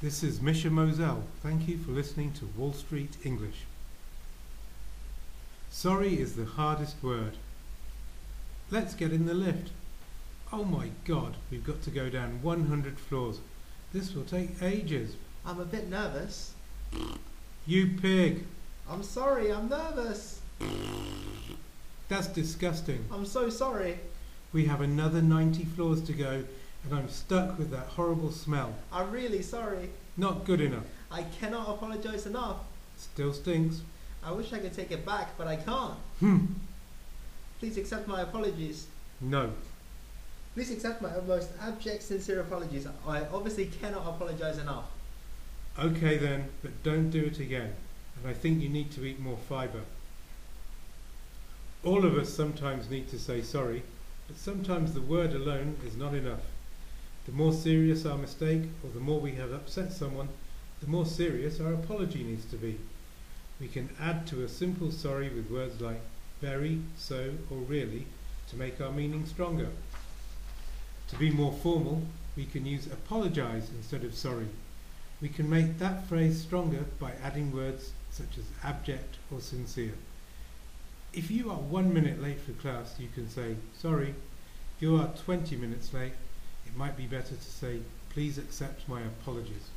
This is Misha Moselle. Thank you for listening to Wall Street English. Sorry is the hardest word. Let's get in the lift. Oh my god, we've got to go down 100 floors. This will take ages. I'm a bit nervous. You pig! I'm sorry, I'm nervous. That's disgusting. I'm so sorry. We have another 90 floors to go and I'm stuck with that horrible smell. I'm really sorry. Not good enough. I cannot apologize enough. Still stinks. I wish I could take it back, but I can't. Hmm. Please accept my apologies. No. Please accept my most abject, sincere apologies. I obviously cannot apologize enough. Okay then, but don't do it again. And I think you need to eat more fibre. All of us sometimes need to say sorry, but sometimes the word alone is not enough. The more serious our mistake, or the more we have upset someone, the more serious our apology needs to be. We can add to a simple sorry with words like very, so, or really to make our meaning stronger. To be more formal, we can use apologize instead of sorry. We can make that phrase stronger by adding words such as abject or sincere. If you are one minute late for class, you can say, sorry. If you are 20 minutes late, it might be better to say, please accept my apologies.